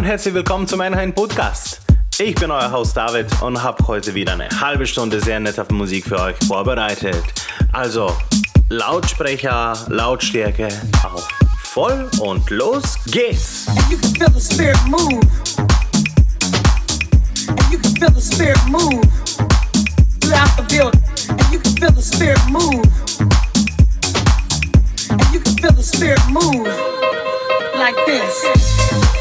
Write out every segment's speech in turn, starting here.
Und herzlich willkommen zu meinem Podcast. Ich bin euer Host David und habe heute wieder eine halbe Stunde sehr nette Musik für euch vorbereitet. Also Lautsprecher, Lautstärke auf voll und los geht's. You can feel the spirit move. And you can feel the spirit move throughout the building. And you can feel the spirit move. And you can feel the spirit move like this.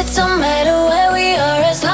It don't matter where we are as long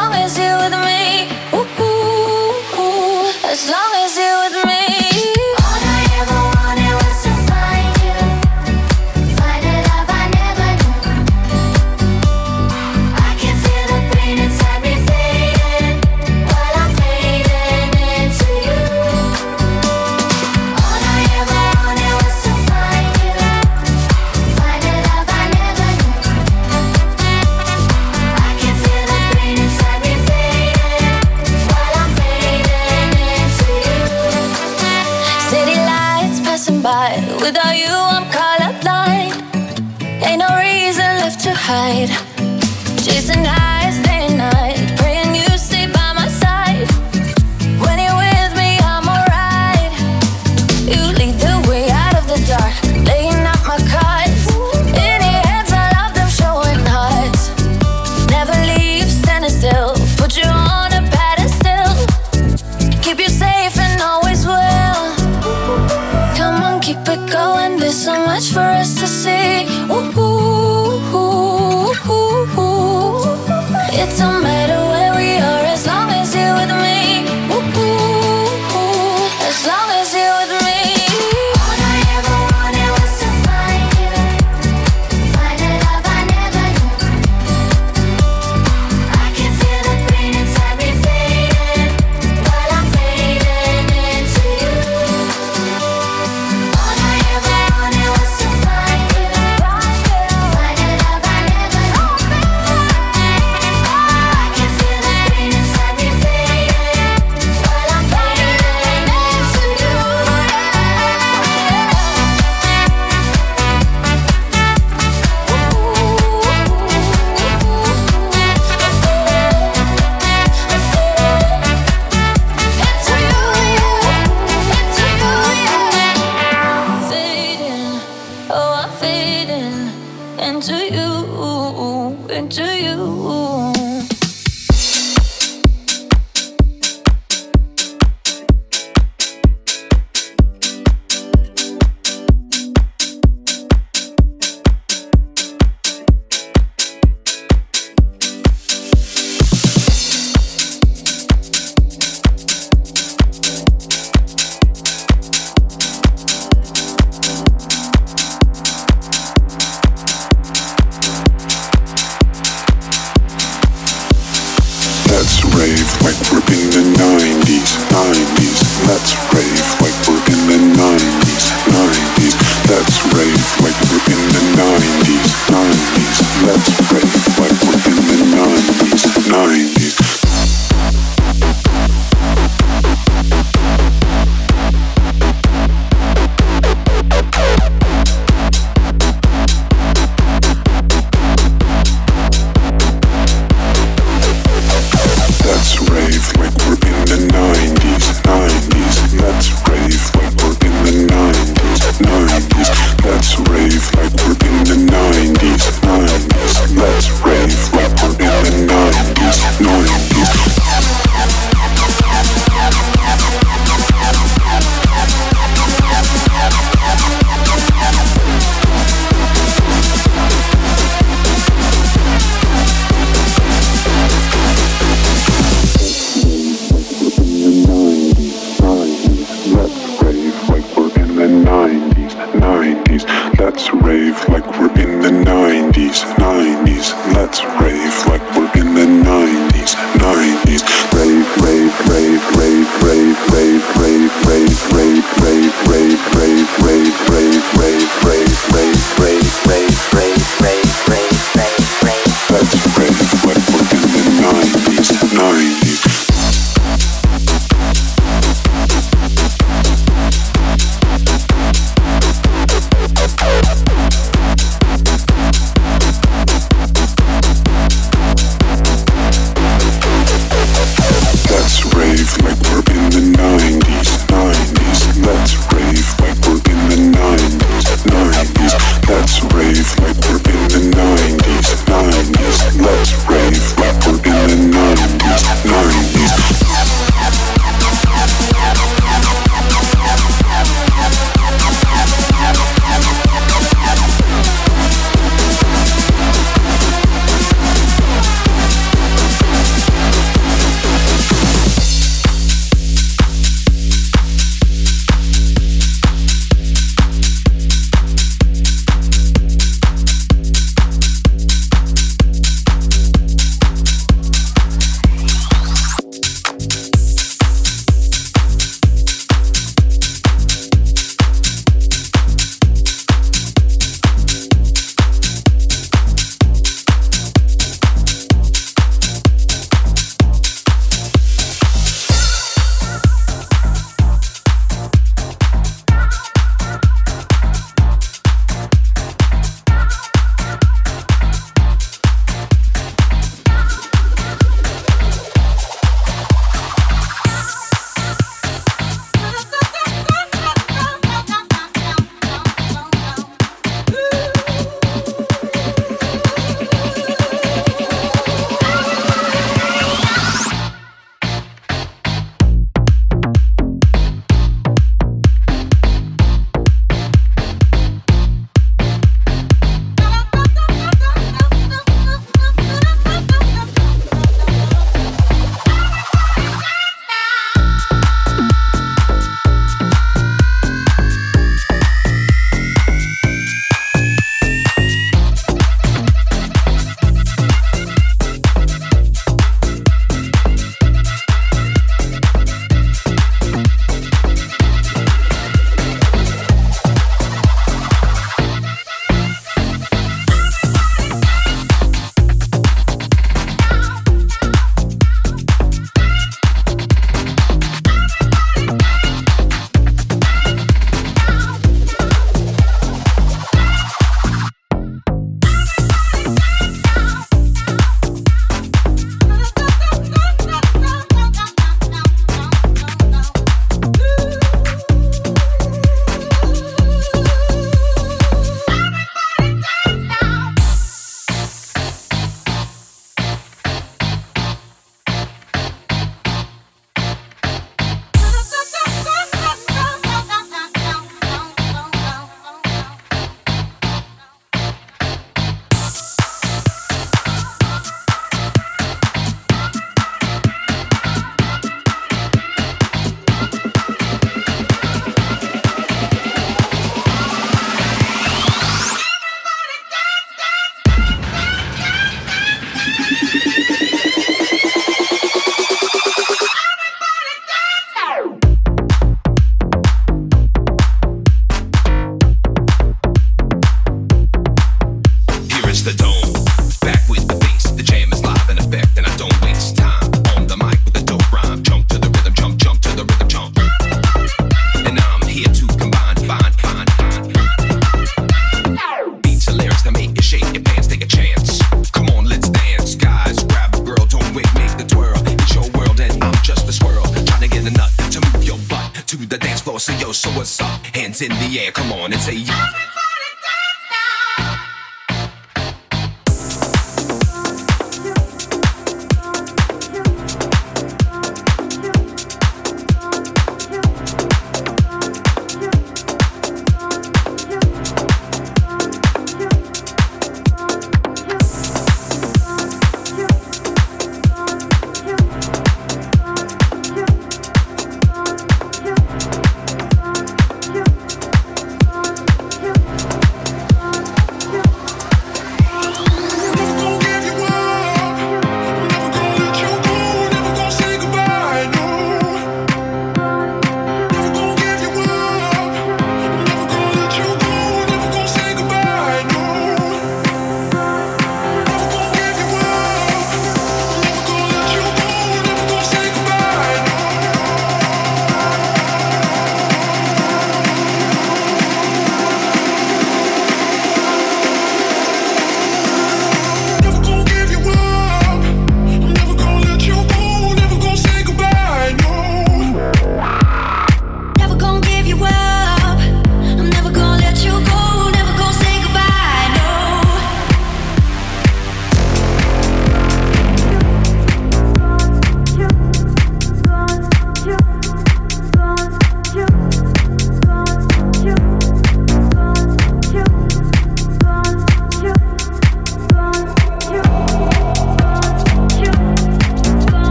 So yo, show what's up? Hands in the air, come on and say yeah.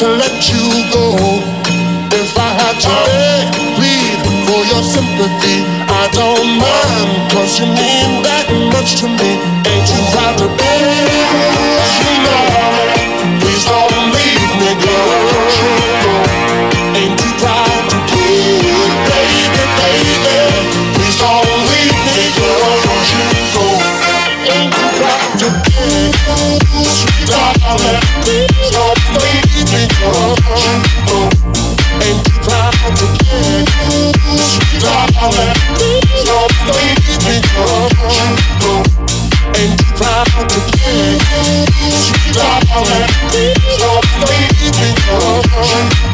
to let you go. If I had to beg, plead for your sympathy, I don't mind, cause you mean that much to me. Keep on, keep on.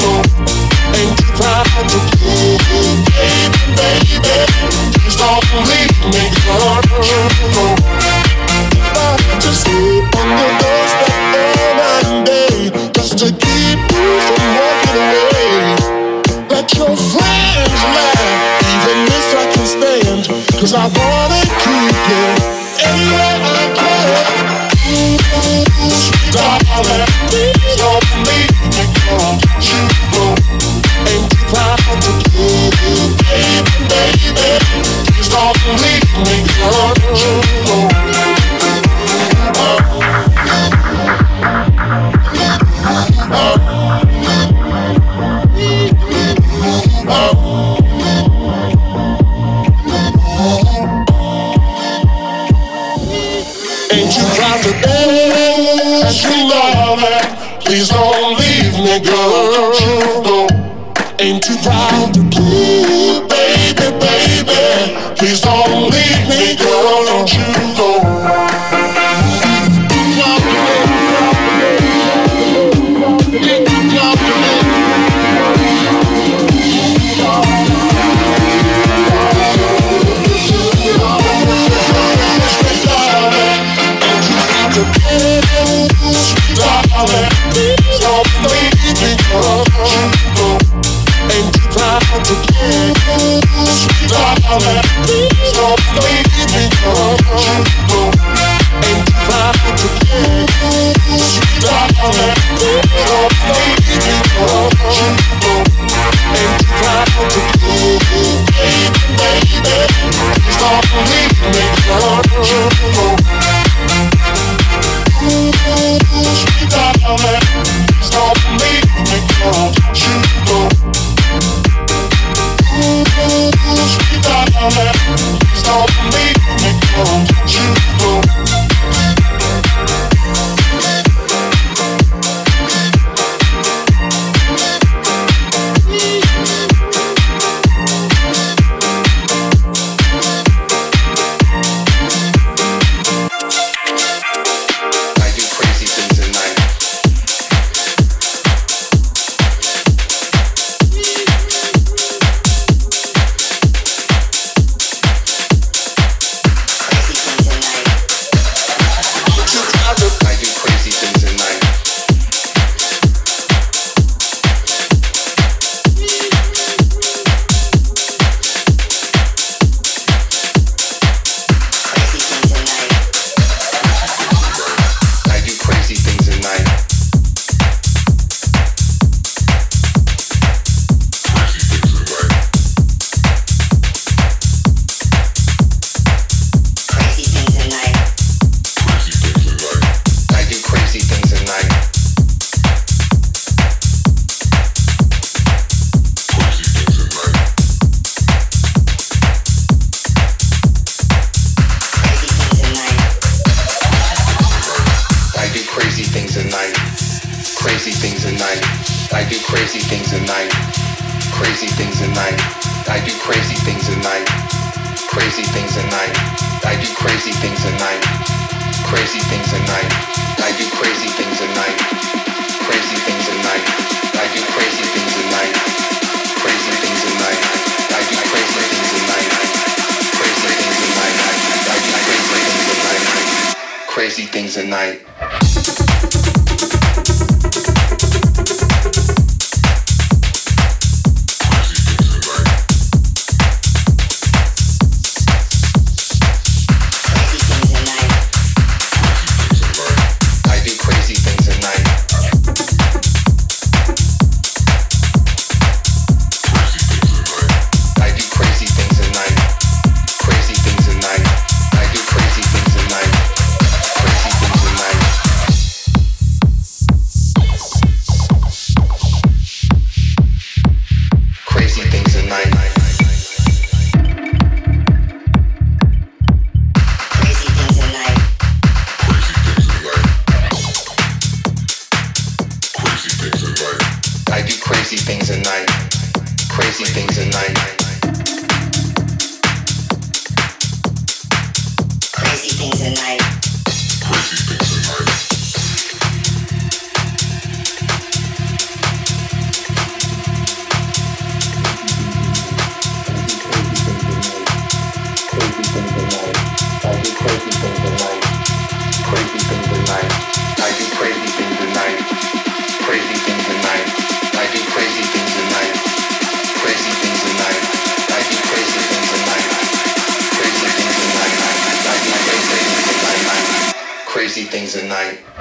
things at night.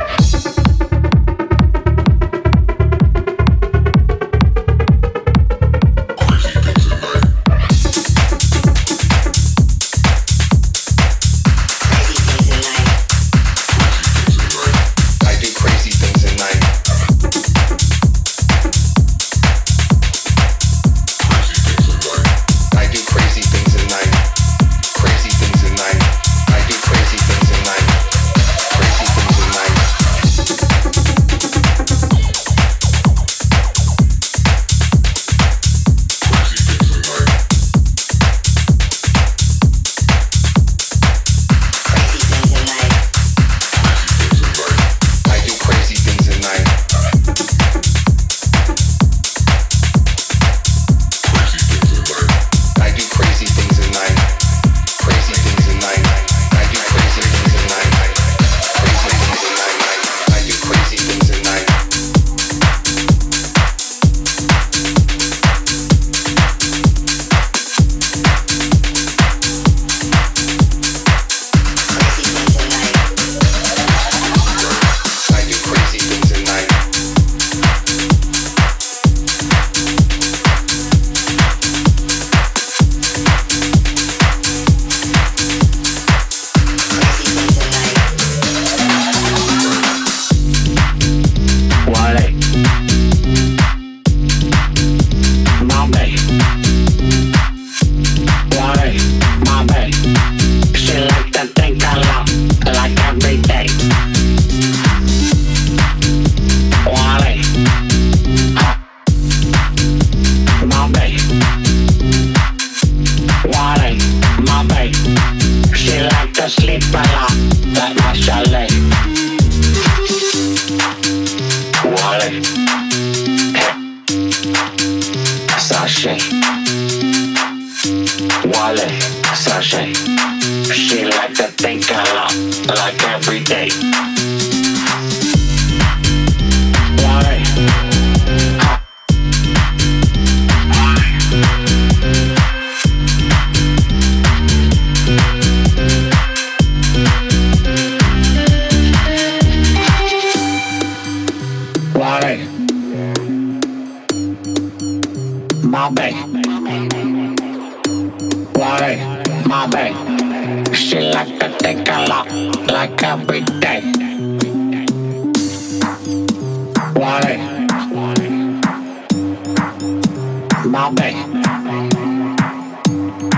to sleep a lot, but naturally. Wally. Sashay. Wally. Sashay. She like to think a lot, like every day. Wally. like every day. wallet, it. My babe.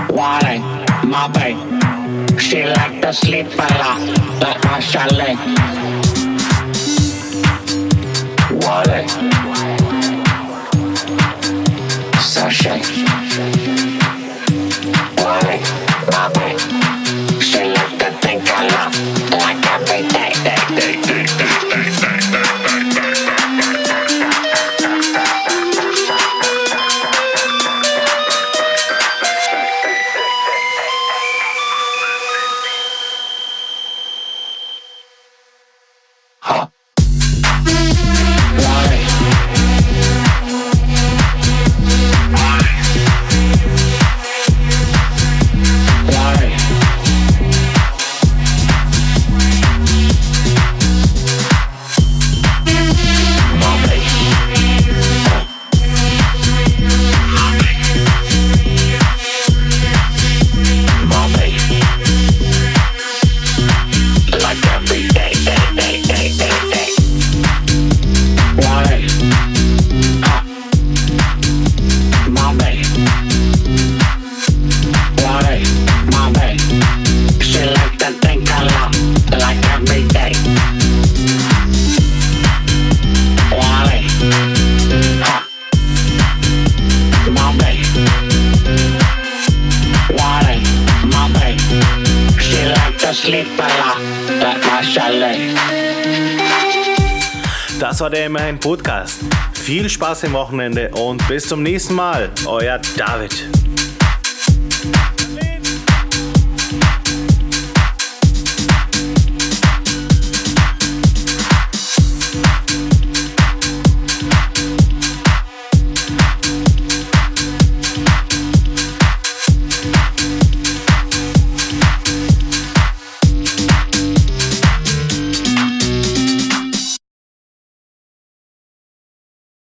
Want. My babe. She like to sleep a lot, like my chalet. Wallet, it. Sachet. Want. My babe. Das war der Immerhin Podcast. Viel Spaß im Wochenende und bis zum nächsten Mal. Euer David.